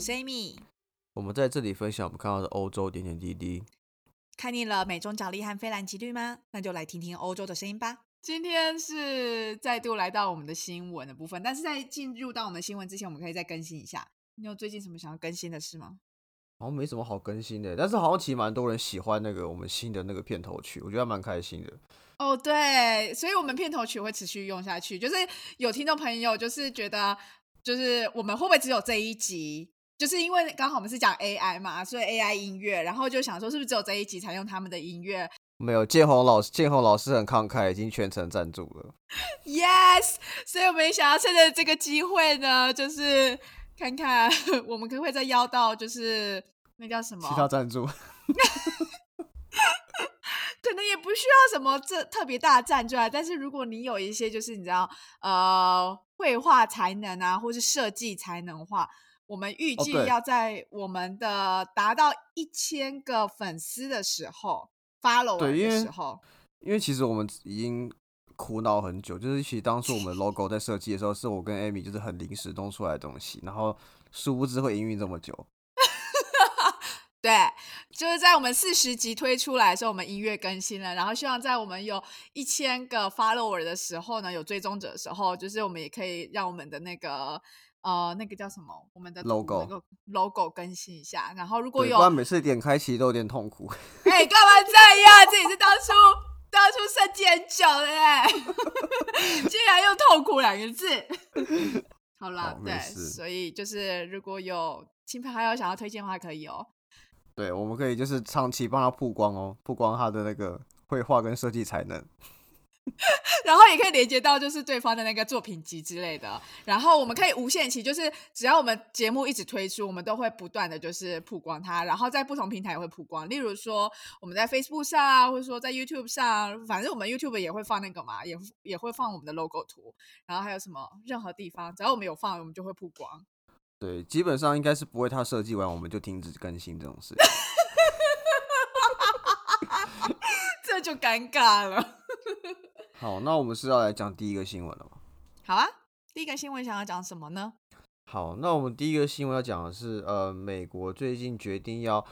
我是 Amy。我们在这里分享我们看到的欧洲点点滴滴。看腻了美中角力和菲兰奇律吗？那就来听听欧洲的声音吧。今天是再度来到我们的新闻的部分，但是在进入到我们新闻之前，我们可以再更新一下。你有最近什么想要更新的事吗？好像没什么好更新的，但是好像其实蛮多人喜欢那个我们新的那个片头曲，我觉得蛮开心的。哦，对，所以我们片头曲会持续用下去。就是有听众朋友就是觉得，就是我们会不会只有这一集？就是因为刚好我们是讲 AI 嘛，所以 AI 音乐，然后就想说是不是只有这一集才用他们的音乐？没有，建宏老师，建宏老师很慷慨，已经全程赞助了。Yes，所以我们也想要趁着这个机会呢，就是看看 我们可不可以再邀到，就是那叫什么？其他赞助。可能也不需要什么这特别大的赞助啊，但是如果你有一些就是你知道呃绘画才能啊，或是设计才能的话，我们预计要在我们的达到一千个粉丝的时候，follow 的时候，因为其实我们已经苦恼很久，就是其实当初我们 logo 在设计的时候，是我跟 Amy 就是很临时弄出来的东西，然后殊不知会营运这么久。对，就是在我们四十集推出来的时候，我们音乐更新了，然后希望在我们有一千个 follower 的时候呢，有追踪者的时候，就是我们也可以让我们的那个呃那个叫什么，我们的 logo logo 更新一下。然后如果有，不然每次点开其实都有点痛苦。哎，干嘛这样？这也是当初当初设计很久的哎，竟然用痛苦两个字。好了，对，所以就是如果有亲朋好友想要推荐的话，可以哦。对，我们可以就是长期帮他曝光哦，曝光他的那个绘画跟设计才能，然后也可以连接到就是对方的那个作品集之类的，然后我们可以无限期，就是只要我们节目一直推出，我们都会不断的就是曝光它，然后在不同平台也会曝光，例如说我们在 Facebook 上啊，或者说在 YouTube 上，反正我们 YouTube 也会放那个嘛，也也会放我们的 logo 图，然后还有什么任何地方，只要我们有放，我们就会曝光。对，基本上应该是不会，他设计完我们就停止更新这种事，这就尴尬了。好，那我们是要来讲第一个新闻了吗？好啊，第一个新闻想要讲什么呢？好，那我们第一个新闻要讲的是，呃，美国最近决定要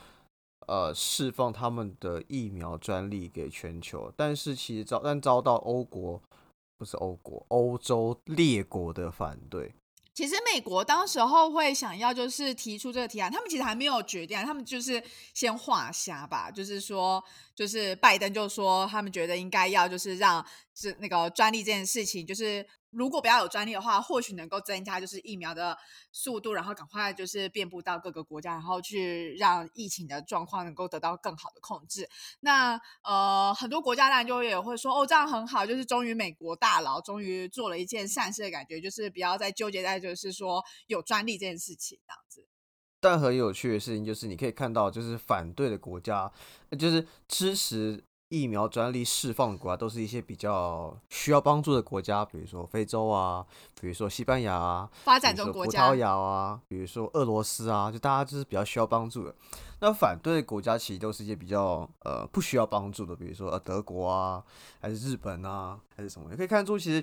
呃释放他们的疫苗专利给全球，但是其实遭但遭到欧国不是欧国，欧洲列国的反对。其实美国当时候会想要就是提出这个提案，他们其实还没有决定，他们就是先画虾吧，就是说，就是拜登就说他们觉得应该要就是让是那个专利这件事情就是。如果不要有专利的话，或许能够增加就是疫苗的速度，然后赶快就是遍布到各个国家，然后去让疫情的状况能够得到更好的控制。那呃，很多国家当然就也会说，哦，这样很好，就是终于美国大佬终于做了一件善事的感觉，就是不要再纠结在就是说有专利这件事情这样子。但很有趣的事情就是，你可以看到，就是反对的国家，就是支持。疫苗专利释放的国家都是一些比较需要帮助的国家，比如说非洲啊，比如说西班牙啊，发展中国家，葡萄牙啊，比如说俄罗斯啊，就大家就是比较需要帮助的。那反对的国家其实都是一些比较呃不需要帮助的，比如说呃德国啊，还是日本啊，还是什么？你可以看出，其实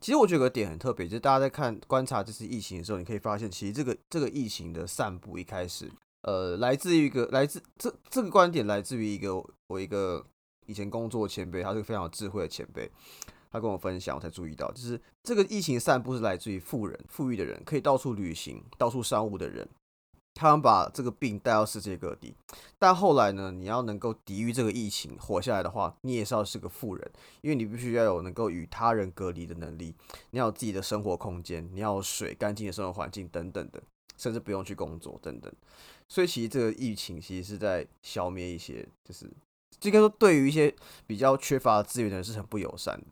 其实我觉得有个点很特别，就是大家在看观察这次疫情的时候，你可以发现，其实这个这个疫情的散布一开始，呃，来自于一个来自这这个观点来自于一个我一个。以前工作前辈，他是个非常有智慧的前辈，他跟我分享，我才注意到，就是这个疫情散布是来自于富人、富裕的人，可以到处旅行、到处商务的人，他们把这个病带到世界各地。但后来呢，你要能够抵御这个疫情、活下来的话，你也是要是个富人，因为你必须要有能够与他人隔离的能力，你要有自己的生活空间，你要有水、干净的生活环境等等的，甚至不用去工作等等。所以其实这个疫情其实是在消灭一些，就是。应该说，对于一些比较缺乏资源的人是很不友善的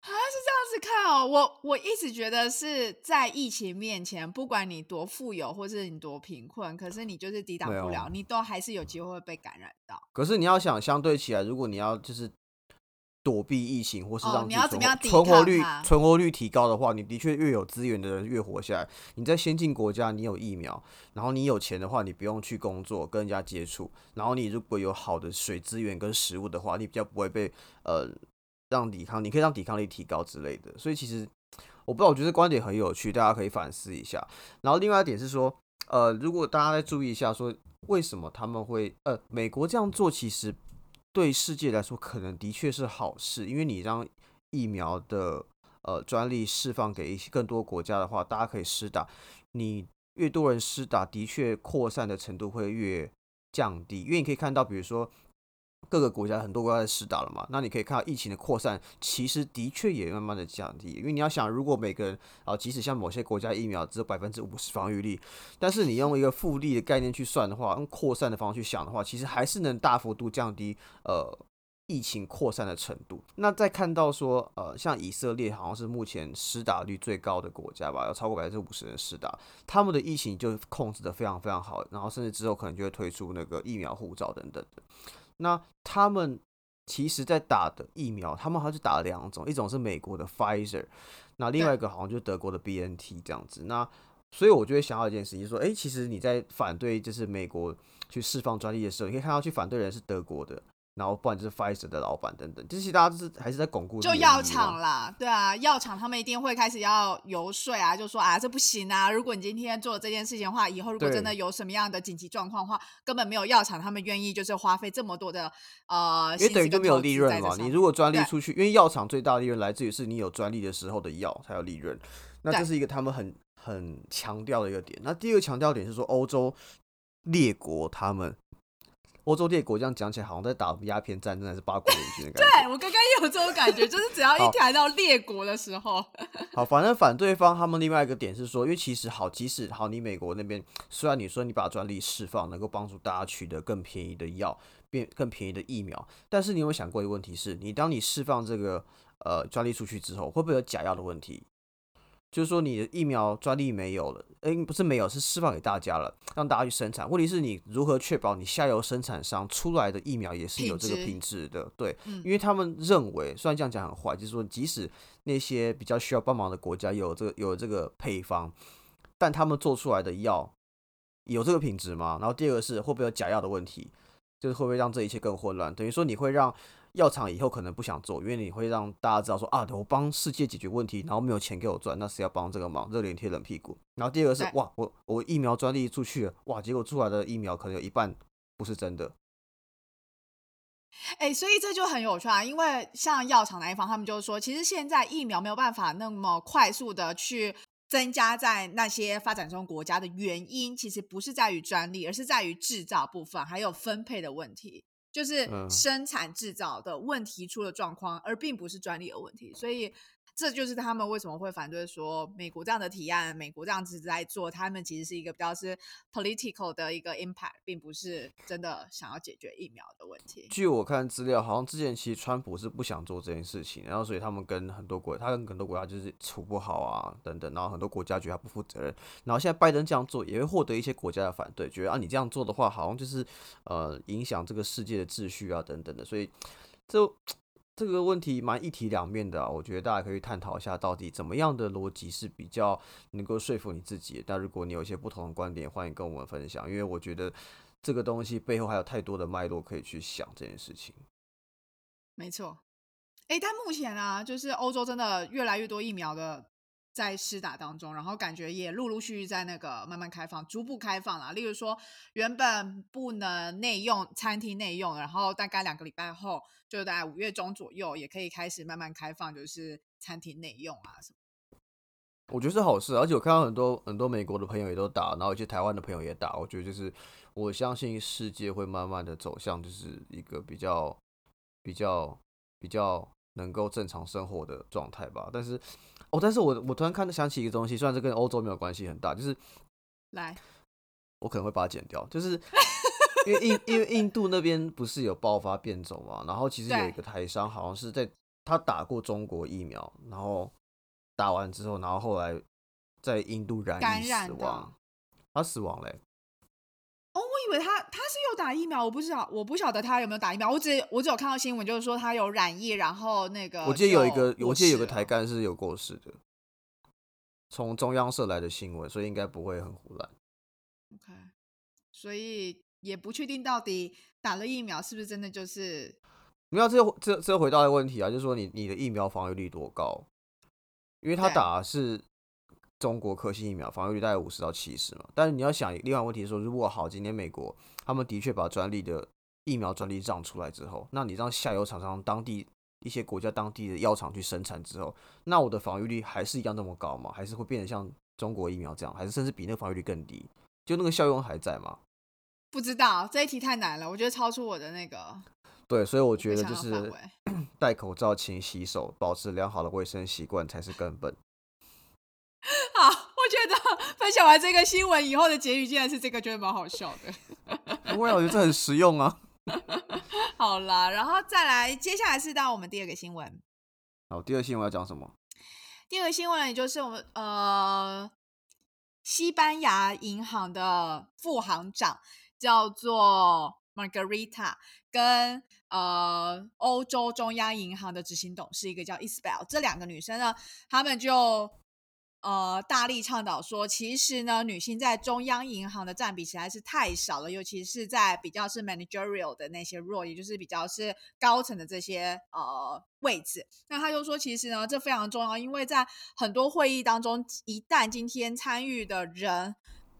啊，是这样子看哦。我我一直觉得是在疫情面前，不管你多富有或是你多贫困，可是你就是抵挡不了，你都还是有机会会被感染到。可是你要想，相对起来，如果你要就是。躲避疫情，或是让你要怎么样存活率存活率提高的话，你的确越有资源的人越活下来。你在先进国家，你有疫苗，然后你有钱的话，你不用去工作跟人家接触，然后你如果有好的水资源跟食物的话，你比较不会被呃让抵抗，你可以让抵抗力提高之类的。所以其实我不知道，我觉得观点很有趣，大家可以反思一下。然后另外一点是说，呃，如果大家再注意一下，说为什么他们会呃，美国这样做，其实对世界来说可能的确是好事，因为你让疫苗的呃专利释放给一些更多国家的话，大家可以施打，你越多人施打，的确扩散的程度会越降低，因为你可以看到，比如说。各个国家很多国家在施打了嘛，那你可以看到疫情的扩散，其实的确也慢慢的降低。因为你要想，如果每个人啊，即使像某些国家疫苗只有百分之五十防御力，但是你用一个复利的概念去算的话，用扩散的方式去想的话，其实还是能大幅度降低呃疫情扩散的程度。那再看到说呃，像以色列好像是目前施打率最高的国家吧，要超过百分之五十人施打，他们的疫情就控制的非常非常好，然后甚至之后可能就会推出那个疫苗护照等等的。那他们其实，在打的疫苗，他们好像就打了两种，一种是美国的 Pfizer，那另外一个好像就是德国的 BNT 这样子。那所以我就会想到一件事情，说，哎，其实你在反对就是美国去释放专利的时候，你可以看到去反对人是德国的。然后不然就是 Pfizer 的老板等等，这些大家就是还是在巩固。就药厂啦，对啊，药厂他们一定会开始要游说啊，就说啊这不行啊，如果你今天做这件事情的话，以后如果真的有什么样的紧急状况的话，根本没有药厂他们愿意就是花费这么多的呃，因为等于就没有利润嘛。你如果专利出去，因为药厂最大的利润来自于是你有专利的时候的药才有利润，那这是一个他们很很强调的一个点。那第二个强调点是说欧洲列国他们。欧洲列国这样讲起来，好像在打鸦片战争还是八国联军的感觉。对我刚刚也有这种感觉，就是只要一谈到列国的时候，好，反正反对方他们另外一个点是说，因为其实好，即使好，你美国那边虽然你说你把专利释放，能够帮助大家取得更便宜的药，变更便宜的疫苗，但是你有没有想过一个问题是，你当你释放这个呃专利出去之后，会不会有假药的问题？就是说，你的疫苗专利没有了，哎，不是没有，是释放给大家了，让大家去生产。问题是你如何确保你下游生产商出来的疫苗也是有这个品质的？对，因为他们认为，虽然这样讲很坏，就是说，即使那些比较需要帮忙的国家有这个有这个配方，但他们做出来的药有这个品质吗？然后第二个是会不会有假药的问题？就是会不会让这一切更混乱？等于说你会让。药厂以后可能不想做，因为你会让大家知道说啊，我帮世界解决问题，然后没有钱给我赚，那谁要帮这个忙？热脸贴冷屁股。然后第二个是哇，我我疫苗专利出去了，哇，结果出来的疫苗可能有一半不是真的。哎，所以这就很有趣啊，因为像药厂那一方，他们就是说，其实现在疫苗没有办法那么快速的去增加在那些发展中国家的原因，其实不是在于专利，而是在于制造部分还有分配的问题。就是生产制造的问题出了状况，而并不是专利的问题，所以。这就是他们为什么会反对说美国这样的提案，美国这样子在做，他们其实是一个比较是 political 的一个 impact，并不是真的想要解决疫苗的问题。据我看资料，好像之前其实川普是不想做这件事情，然后所以他们跟很多国，他跟很多国家就是处不好啊等等，然后很多国家觉得他不负责任，然后现在拜登这样做也会获得一些国家的反对，觉得啊你这样做的话，好像就是呃影响这个世界的秩序啊等等的，所以就。这个问题蛮一体两面的啊，我觉得大家可以探讨一下，到底怎么样的逻辑是比较能够说服你自己。但如果你有一些不同的观点，欢迎跟我们分享，因为我觉得这个东西背后还有太多的脉络可以去想这件事情。没错，哎，但目前啊，就是欧洲真的越来越多疫苗的。在施打当中，然后感觉也陆陆续续在那个慢慢开放、逐步开放了。例如说，原本不能内用，餐厅内用，然后大概两个礼拜后，就在五月中左右，也可以开始慢慢开放，就是餐厅内用啊什么。我觉得是好事，而且我看到很多很多美国的朋友也都打，然后一些台湾的朋友也打。我觉得就是我相信世界会慢慢的走向就是一个比较比较比较能够正常生活的状态吧。但是。哦，但是我我突然看到想起一个东西，虽然这跟欧洲没有关系很大，就是来，我可能会把它剪掉，就是因为印因为印度那边不是有爆发变种嘛，然后其实有一个台商好像是在他打过中国疫苗，然后打完之后，然后后来在印度染疫死亡，他死亡嘞。哦，我以为他他是有打疫苗，我不知道，我不晓得他有没有打疫苗。我只我只有看到新闻，就是说他有染疫，然后那个我记得有一个，我记得有个台干是有过世的，从中央社来的新闻，所以应该不会很胡乱。OK，所以也不确定到底打了疫苗是不是真的就是没有。这这这回到一个问题啊，就是说你你的疫苗防御力多高？因为他打是中国科兴疫苗，防御率大概五十到七十嘛。但是你要想，另外一个问题是说，如果好，今天美国他们的确把专利的疫苗专利让出来之后，那你让下游厂商当地一些国家当地的药厂去生产之后，那我的防御率还是一样那么高吗？还是会变得像中国疫苗这样，还是甚至比那个防御率更低？就那个效用还在吗？不知道这一题太难了，我觉得超出我的那个对，所以我觉得就是。戴口罩、勤洗手、保持良好的卫生习惯才是根本。好，我觉得分享完这个新闻以后的结语竟然是这个，觉得蛮好笑的。不会啊，我觉得这很实用啊。好啦，然后再来，接下来是到我们第二个新闻。好，第二新闻要讲什么？第二个新闻也就是我们呃，西班牙银行的副行长叫做 Margarita，跟呃欧洲中央银行的执行董事一个叫 Isabel，这两个女生呢，她们就呃大力倡导说，其实呢，女性在中央银行的占比实在是太少了，尤其是在比较是 managerial 的那些 role，也就是比较是高层的这些呃位置。那他就说，其实呢，这非常重要，因为在很多会议当中，一旦今天参与的人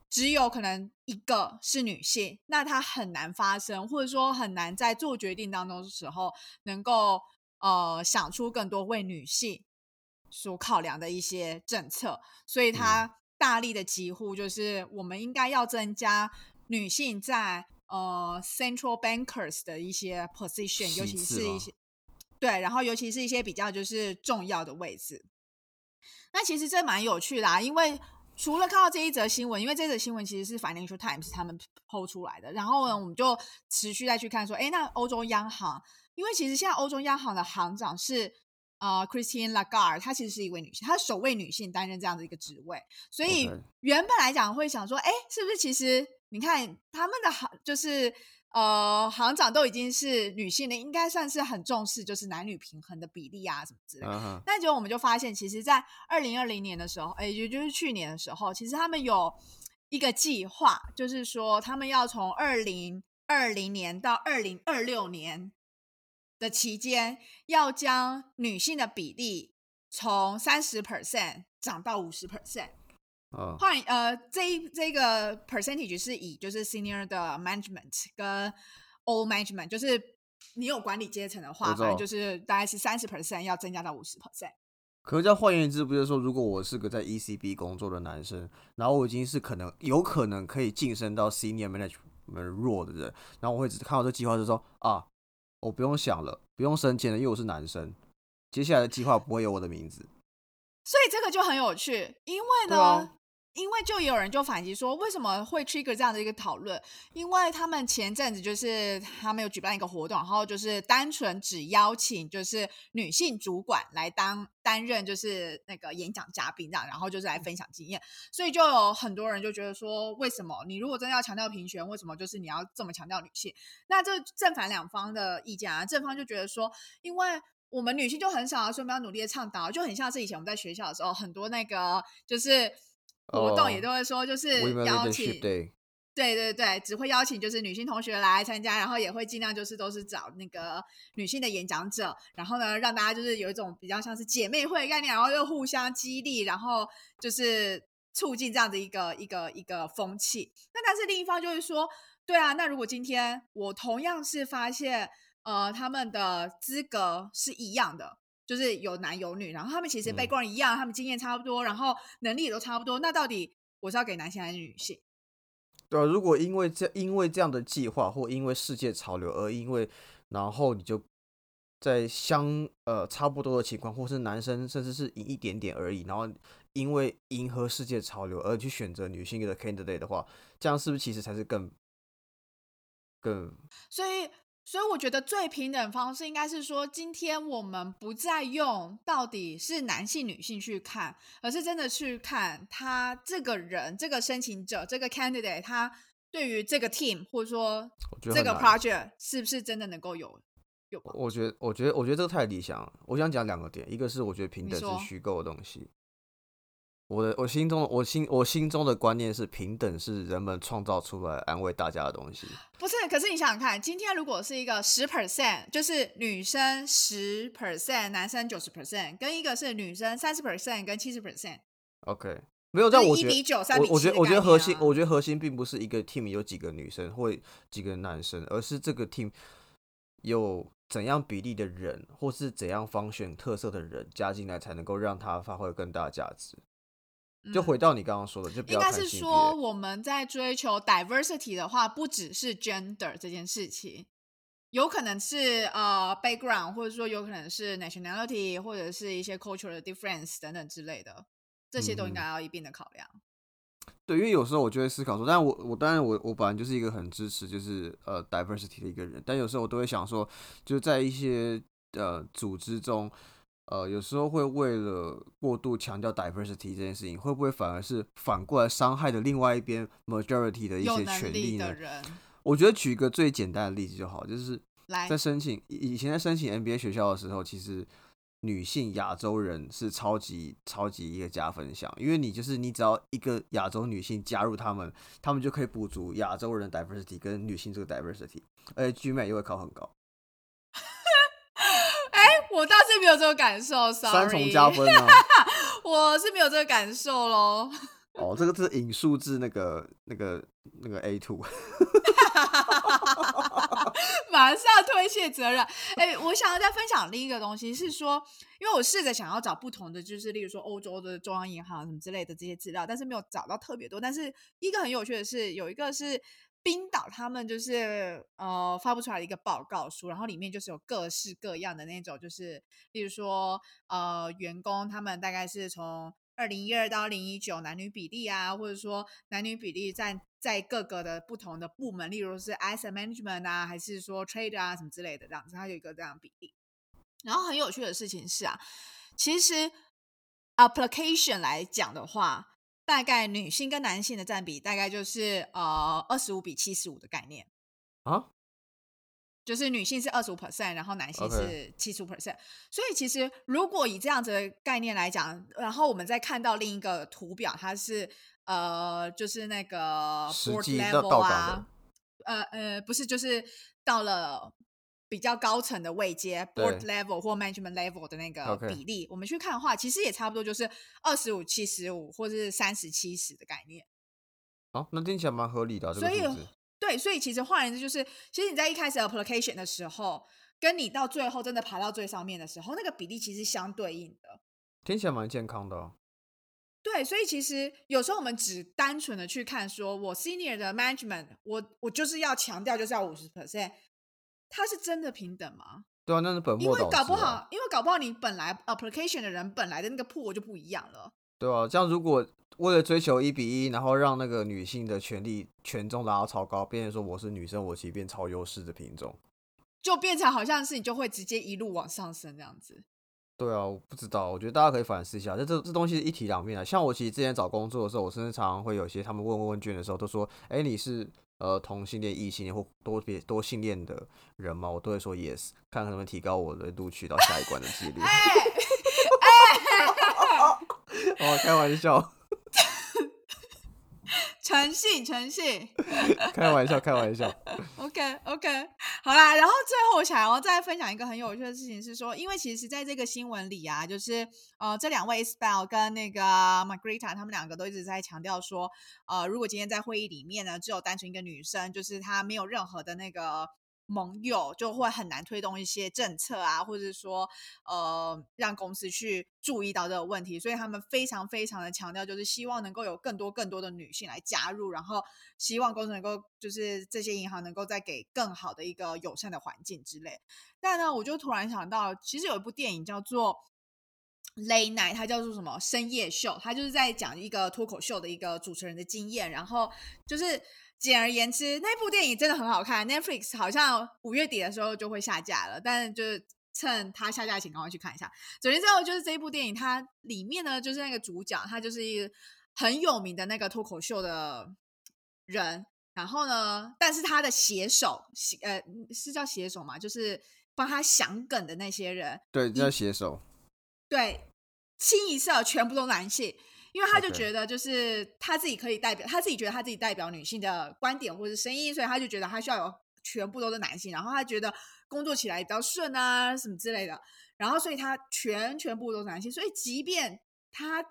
只有可能一个是女性，那她很难发生，或者说很难在做决定当中的时候能够呃想出更多为女性所考量的一些政策，所以他大力的疾呼就是我们应该要增加女性在呃 central bankers 的一些 position，尤其是一些对，然后尤其是一些比较就是重要的位置。那其实这蛮有趣的啊，因为除了看到这一则新闻，因为这则新闻其实是 Financial Times 他们抛出来的，然后呢，我们就持续再去看说，哎，那欧洲央行，因为其实现在欧洲央行的行长是呃 Christine Lagarde，她其实是一位女性，她是首位女性担任这样的一个职位，所以原本来讲会想说，哎，是不是其实你看他们的行就是呃行长都已经是女性了，应该算是很重视就是男女平衡的比例啊什么之类的。那结果我们就发现，其实，在二零二零年的时候，哎，也就是去年的时候，其实他们有一个计划，就是说他们要从二零二零年到二零二六年的期间，要将女性的比例从三十 percent 涨到五十 percent。哦，换呃，这一这个 percentage 是以就是 senior 的 management 跟 old management，就是你有管理阶层的话，反正就是大概是三十 percent 要增加到五十 percent。可是这换言之，不就是说，如果我是个在 ECB 工作的男生，然后我已经是可能有可能可以晋升到 senior management role 的人，然后我会只看到这计划就说啊，我不用想了，不用生钱了，因为我是男生，接下来的计划不会有我的名字。所以这个就很有趣，因为呢，啊因为就有人就反击说，为什么会 trigger 这样的一个讨论？因为他们前阵子就是他们有举办一个活动，然后就是单纯只邀请就是女性主管来当担任就是那个演讲嘉宾这样，然后就是来分享经验，所以就有很多人就觉得说，为什么你如果真的要强调平权，为什么就是你要这么强调女性？那这正反两方的意见啊，正方就觉得说，因为我们女性就很少啊，所以我们要努力的倡导，就很像是以前我们在学校的时候，很多那个就是活动也哦都会说，就是邀请，Day，对对对，只会邀请就是女性同学来参加，然后也会尽量就是都是找那个女性的演讲者，然后呢让大家就是有一种比较像是姐妹会的概念，然后又互相激励，然后就是促进这样的一个一个一个风气。那但是另一方就是说，对啊，那如果今天我同样是发现呃他们的资格是一样的。就是有男有女，然后他们其实嗯 background 一样，他们经验差不多，然后能力也都差不多。那到底我是要给男性还是女性？对啊，如果因为这因为这样的计划，或因为世界潮流，而因为然后你就在相呃差不多的情况，或是男生甚至是赢一点点而已，然后因为迎合世界潮流而去选择女性的 candidate 的话，这样是不是其实才是更更所以，所以我觉得最平等方式应该是说，今天我们不再用到底是男性、女性去看，而是真的去看他这个人、这个申请者、这个 candidate，他对于这个 team 或者说这个 project 是不是真的能够有有帮我觉得，我觉得，我觉得这个太理想了。我想讲两个点，一个是我觉得平等是虚构的东西，我的我心中我心我心中的观念是平等是人们创造出来安慰大家的东西。不是，可是你想想看，今天如果是一个十 percent，就是女生十 percent，男生九十 percent，跟一个是女生三十 percent 跟七十 percent，OK，没有，但我觉得一比九、三比我我觉得我觉得核心，我觉得核心并不是一个 team 有几个女生或几个男生，而是这个 team 有怎样比例的人，或是怎样方选特色的人加进来，才能够让他发挥更大的价值。就回嗯到你刚刚说的，就不应该是说，我们在追求 diversity 的话，不只是 gender 这件事情，有可能是呃 background，或者说有可能是 nationality，或者是一些 cultural difference 等等之类的，这些都应嗯该要一并的考量。对，因为有时候我就会思考说，但我我当然我我本来就是一个很支持就是呃 diversity 的一个人，但有时候我都会想说，就在一些呃组织中，呃有时候会为了过度强调 diversity 这件事情，会不会反而是反过来伤害的另外一边 majority 的一些权利呢？我觉得举一个最简单的例子就好，就是在申请以以前在申请 MBA 学校的时候，其实女性亚洲人是超级超级一个加分项，因为你就是你只要一个亚洲女性加入他们，他们就可以补足亚洲人的 diversity 跟女性这个 diversity，而且 GMAT 又会考很高，我倒是没有这个感受三重，sorry，加分啊！我是没有这个感受喽。哦，这个是引述自那个那个那个 A two，马上推卸责任。哎、我想要再分享另一个东西是说，因为我试着想要找不同的，就是例如说欧洲的中央银行什么之类的这些资料，但是没有找到特别多。但是一个很有趣的是，有一个是冰岛他们就是呃发布出来一个报告书，然后里面就是有各式各样的那种，就是例如说呃员工他们大概是从二零一二到二零一九男女比例啊，或者说男女比例在在各个的不同的部门，例如是 asset management 啊，还是说 trade 啊什么之类的这样子，它有一个这样比例。然后很有趣的事情是啊，其实 application 来讲的话，大概女性跟男性的占比大概就是呃二十五比七十五的概念。啊，就是女性是二十五 percent，然后男性是七十五 percent。所以其实如果以这样子的概念来讲，然后我们再看到另一个图表，它是呃，就是那个实 board 际到 level 啊，呃呃，不是，就是到了。比较高层的位阶 board level 或 management level 的那个比例我们去看的话，其实也差不多就是二十五七十五，或者是三十七十的概念。好，那听起来蛮合理的、啊，所以。对，所以其实换言之，就是其实你在一开始 application 的时候，跟你到最后真的爬到最上面的时候，那个比例其实相对应的。听起来蛮健康的、啊。对，所以其实有时候我们只单纯的去看，说我 senior 的 management，我我就是要强调就是要五十 percent，它是真的平等吗？对啊，那是本因为末倒置、啊。搞不好，因为搞不好你本来 application 的人本来的那个 pool 就不一样了。对啊，这样如果为了追求一比一，然后让那个女性的权利权重拉到超高，变成说我是女生，我其实变超优势的品种。就变成好像是你就会直接一路往上升这样子。对啊，我不知道，我觉得大家可以反思一下，这这这东西是一体两面的。像我其实之前找工作的时候，我甚至常常会有些他们问问卷的时候，都说：“哎，你是呃同性恋、异性恋或多别多性恋的人嘛？”我都会说 yes，看看能不能提高我的录取到下一关的几率。哦，开玩笑，诚信，诚信。开玩笑，开玩笑。OK OK，好啦，然后最后我想要再分享一个很有趣的事情是说，因为其实在这个新闻里啊，就是呃这两位 Spell 跟那个 Margarita 他们两个都一直在强调说，呃如果今天在会议里面呢，只有单纯一个女生，就是她没有任何的那个。盟友就会很难推动一些政策啊，或者说呃让公司去注意到这个问题，所以他们非常非常的强调，就是希望能够有更多更多的女性来加入，然后希望公司能够就是这些银行能够再给更好的一个友善的环境之类。但呢，我就突然想到，其实有一部电影叫做。Late Night，它叫做什么深夜秀？它就是在讲一个脱口秀的一个主持人的经验，然后就是简而言之，那部电影真的很好看。Netflix 好像五月底的时候就会下架了，但是就是趁它下架前赶快去看一下。总之之后就是这一部电影，它里面呢就是那个主角，他就是一个很有名的那个脱口秀的人。然后呢，但是他的写手，写呃是叫写手嘛，就是帮他想梗的那些人，对，这叫写手。对，清一色全部都男性，因为他就觉得就是他自己可以代表，他自己觉得他自己代表女性的观点或者声音，所以他就觉得他需要有全部都是男性，然后他觉得工作起来比较顺啊什么之类的，然后所以他全全部都是男性，所以即便他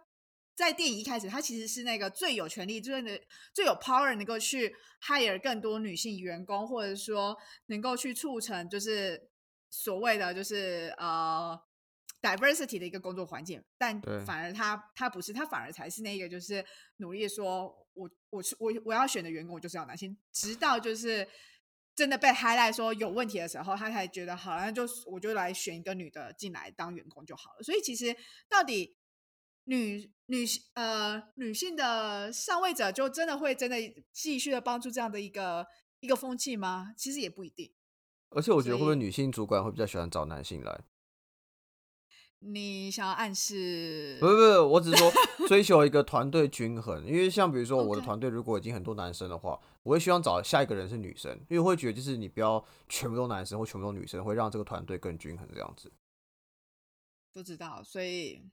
在电影一开始，他其实是那个最有权利、最的最有 power 能够去 hire 更多女性员工，或者说能够去促成就是所谓的就是呃 diversity 的一个工作环境，但反而他他不是，他反而才是那个就是努力说我我是我我要选的员工，我就是要男性，直到就是。真的被 highlight 说有问题的时候，他才觉得好，那就我就来选一个女的进来当员工就好了。所以其实到底女女性呃女性的上位者就真的会真的继续的帮助这样的一个一个风气吗？其实也不一定。而且我觉得会不会女性主管会比较喜欢找男性来？你想要暗示不是不是，我只是说 追求一个团队均衡。因为像比如说我的团队如果已经很多男生的话，我会希望找下一个人是女生，因为我会觉得就是你不要全部都男生或全部都女生，会让这个团队更均衡这样子。不知道，所以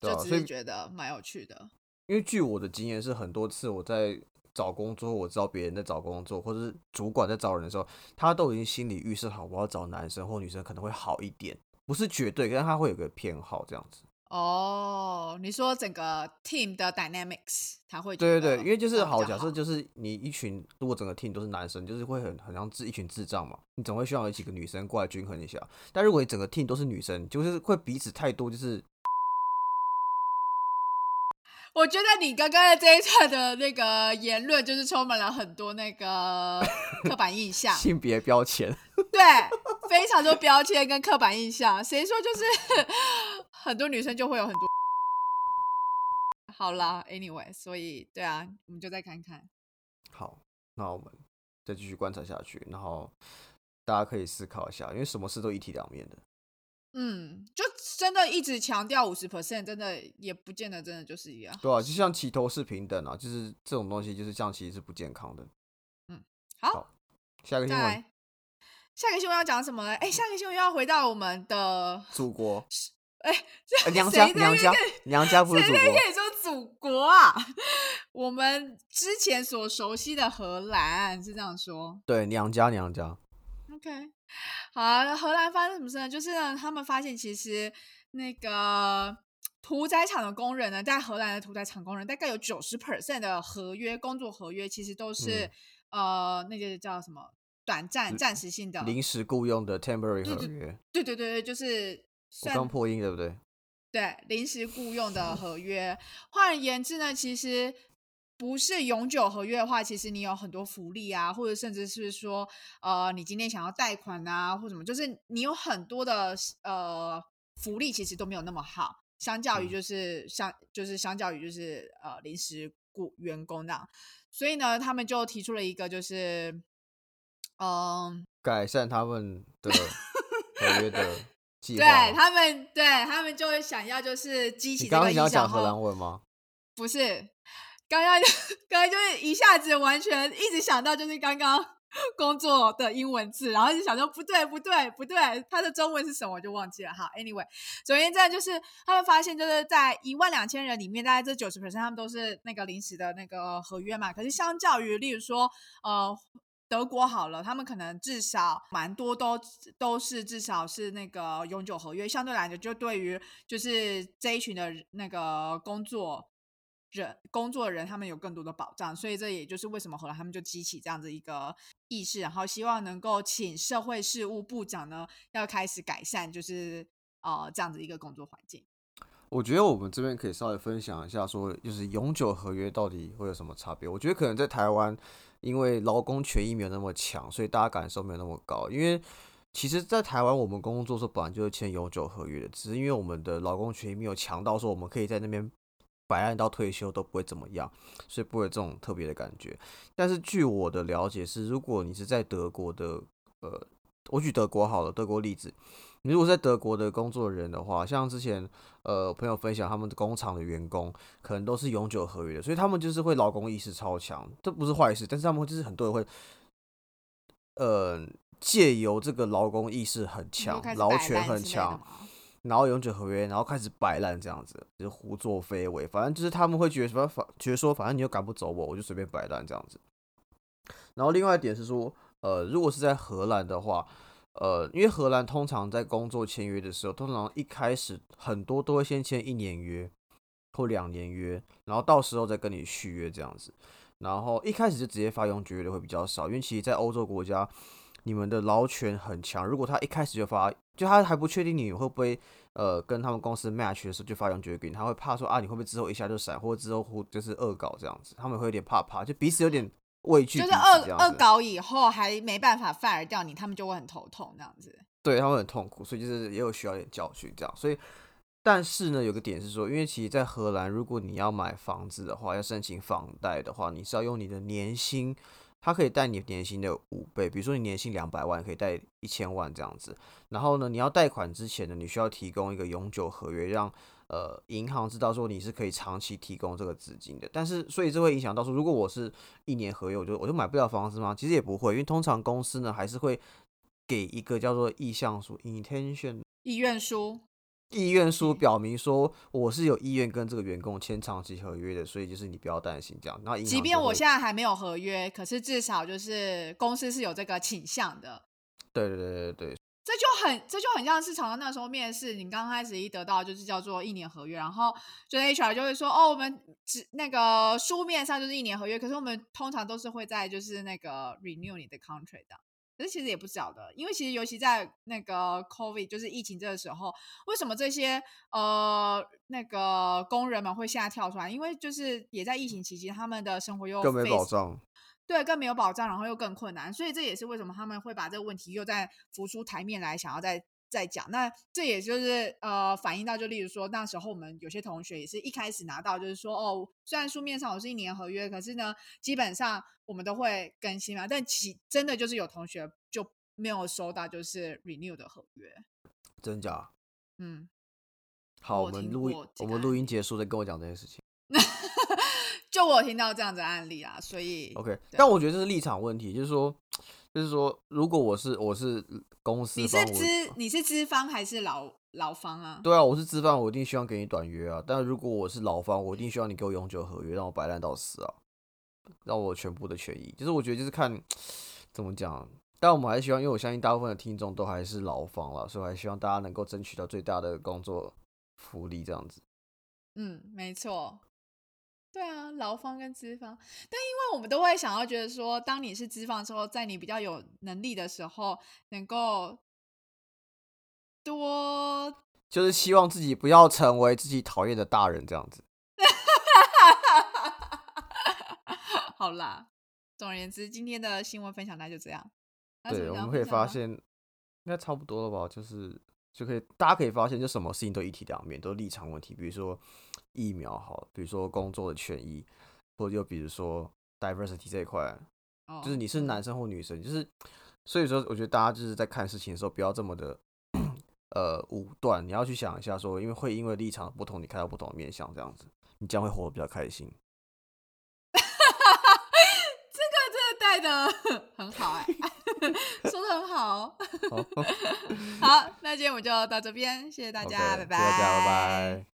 就只是觉得蛮有趣的。因为据我的经验是，很多次我在找工作，我知道别人在找工作，或者是主管在找人的时候，他都已经心里预设好，我要找男生或女生可能会好一点，不是绝对，但他会有个偏好这样子。哦，你说整个 team 的 dynamics，他会对对对，因为就是好，假设就是你一群，如果整个 team 都是男生，就是会很很像智一群智障嘛，你总会需要有几个女生过来均衡一下。但如果你整个 team 都是女生，就是会彼此太多，就是我觉得你刚刚的这一段的那个言论，就是充满了很多那个 刻板印象，性别标签。对，非常多标签跟刻板印象。谁说就是 很多女生就会有很多？好啦 a n y w a y 所以对啊，我们就再看看。好，那我们再继续观察下去，然后大家可以思考一下，因为什么事都一体两面的。嗯，就真的一直强调五十 percent，真的也不见得真的就是一样。对啊，就像齐头是平等啊，就是这种东西，就是这样，其实是不健康的。好，好下一个新闻，下个新闻要讲什么呢？哎，下个新闻要回到我们的，祖国，哎，呃娘家，娘家，娘家不是祖国谁在跟。你说祖国啊？我们之前所熟悉的荷兰是这样说。对，娘家，娘家。OK，好啊，荷兰发生什么事呢？就是呢，他们发现其实那个屠宰场的工人呢，在荷兰的屠宰场工人大概有九十 percent 的合约工作合约，其实都是、呃那个叫什么短暂、暂时性的。临时雇佣的 temporary 合约，对对对对，就是我算刚破音对不对？对，临时雇佣的 合约。换而言之呢，其实不是永久合约的话，其实你有很多福利啊，或者甚至是说，呃，你今天想要贷款啊，或什么，就是你有很多的呃福利，其实都没有那么好。相较于嗯就是相就是相较于就是呃临时雇员工那样，所以呢，他们就提出了一个就是，嗯，改善他们的合约的计对。他们对他们就会想要就是激起这你刚刚想要个影响后讲荷兰文吗？不是，刚刚刚刚就是一下子完全一直想到就是刚刚 工作的英文字，然后一直想说不对不对不对，它的中文是什么我就忘记了。好，anyway，总而言之就是他们发现就是在一万两千人里面，大概这九十%他们都是那个临时的那个合约嘛，可是相较于例如说呃。德国好了，他们可能至少蛮多都都是至少是那个永久合约，相对来讲，就对于就是这一群的那个工作人工作人，他们有更多的保障，所以这也就是为什么后来他们就激起这样子一个意识，然后希望能够请社会事务部长呢要开始改善，就是呃这样子一个工作环境。我觉得我们这边可以稍微分享一下，说就是永久合约到底会有什么差别？我觉得可能在台湾，因为劳工权益没有那么强，所以大家感受没有那么高。因为其实，在台湾我们工作的时候本来就是签永久合约的，只是因为我们的劳工权益没有强到说我们可以在那边摆烂到退休都不会怎么样，所以不会有这种特别的感觉。但是据我的了解是，如果你是在德国的，呃，我举德国好了，德国例子。你如果在德国的工作人的话，像之前呃朋友分享，他们的工厂的员工可能都是永久合约的，所以他们就是会劳工意识超强，这不是坏事，但是他们就是很多人会，呃，借由这个劳工意识很强劳权很强吗，然后永久合约，然后开始摆烂这样子，就是胡作非为，反正就是他们会觉得什么反，觉得说反正你又赶不走我，我就随便摆烂这样子。然后另外一点是说，呃，如果是在荷兰的话，呃，因为荷兰通常在工作签约的时候，通常一开始很多都会先签一年约或两年约，然后到时候再跟你续约这样子。然后一开始就直接发永久约的会比较少，因为其实，在欧洲国家，你们的劳权很强。如果他一开始就发，就他还不确定你会不会呃跟他们公司 match 的时候就发永久约给你，他会怕说啊你会不会之后一下就闪，或者之后就是恶搞这样子，他们会有点怕怕，就彼此有点畏惧，就是恶恶搞以后还没办法 fire 掉你，他们就会很头痛这样子。对他们很痛苦，所以就是也有需要点教训这样，所以。但是呢，有个点是说，因为其实，在荷兰，如果你要买房子的话，要申请房贷的话，你是要用你的年薪，它可以贷你年薪的五倍。比如说，你年薪两百万，可以贷一千万这样子。然后呢，你要贷款之前呢，你需要提供一个永久合约，让呃银行知道说你是可以长期提供这个资金的。但是，所以这会影响到说，如果我是一年合约，我就我就买不了房子吗？其实也不会，因为通常公司呢还是会给一个叫做意向书 （intention） 意愿书。意愿书表明说我是有意愿跟这个员工签长期合约的，所以就是你不要担心这样。然后，即便我现在还没有合约，可是至少就是公司是有这个倾向的。对对对对对，这就很这就很像是常常那时候面试，你刚开始一得到就是叫做一年合约，然后就 HR 就会说哦，我们只那个书面上就是一年合约，可是我们通常都是会在就是那个 renew 你的 contract 的。可是其实也不晓得，因为其实尤其在那个 COVID 就是疫情这个时候，为什么这些呃那个工人们会现在跳出来？因为就是也在疫情期间，他们的生活又更没保障，对，更没有保障，然后又更困难，所以这也是为什么他们会把这个问题又在浮出台面来，想要在。在讲，那这也就是呃反映到，就例如说那时候我们有些同学也是一开始拿到，就是说哦，虽然书面上我是一年合约，可是呢，基本上我们都会更新嘛，但其真的就是有同学就没有收到就是 renew 的合约，真假？嗯，好，我们录音，我们录音结束再跟我讲这件事情。就我听到这样的案例啊，所以 OK，但我觉得这是立场问题，就是说。就是说，如果我是我是公司，你是资你是资方还是劳劳方啊？对啊，我是资方，我一定希望给你短约啊。但如果我是劳方，我一定希望你给我永久合约，让我摆烂到死啊，让我全部的权益。就是我觉得就是看怎么讲，但我们还是希望，因为我相信大部分的听众都还是劳方了，所以还希望大家能够争取到最大的工作福利这样子。嗯，没错。对啊，劳方跟资方，但因为我们都会想要觉得说，当你是资方之后，在你比较有能力的时候，能够多，就是希望自己不要成为自己讨厌的大人这样子。好啦，总而言之，今天的新闻分享大概就这样。对，我们可以发现，应该差不多了吧？就是就可以，大家可以发现，就什么事情都一体两面，都立场问题。比如说。疫苗好，比如说工作的权益，或者就比如说 diversity 这一块，就是你是男生或女生，就是所以说，我觉得大家就是在看事情的时候，不要这么的呃武断，你要去想一下，说因为会因为立场不同，你看到不同的面相，这样子，你将会活得比较开心。这个真的带的 很好哎，说的很好。好，那今天我们就到这边，谢谢大家，拜拜，拜拜。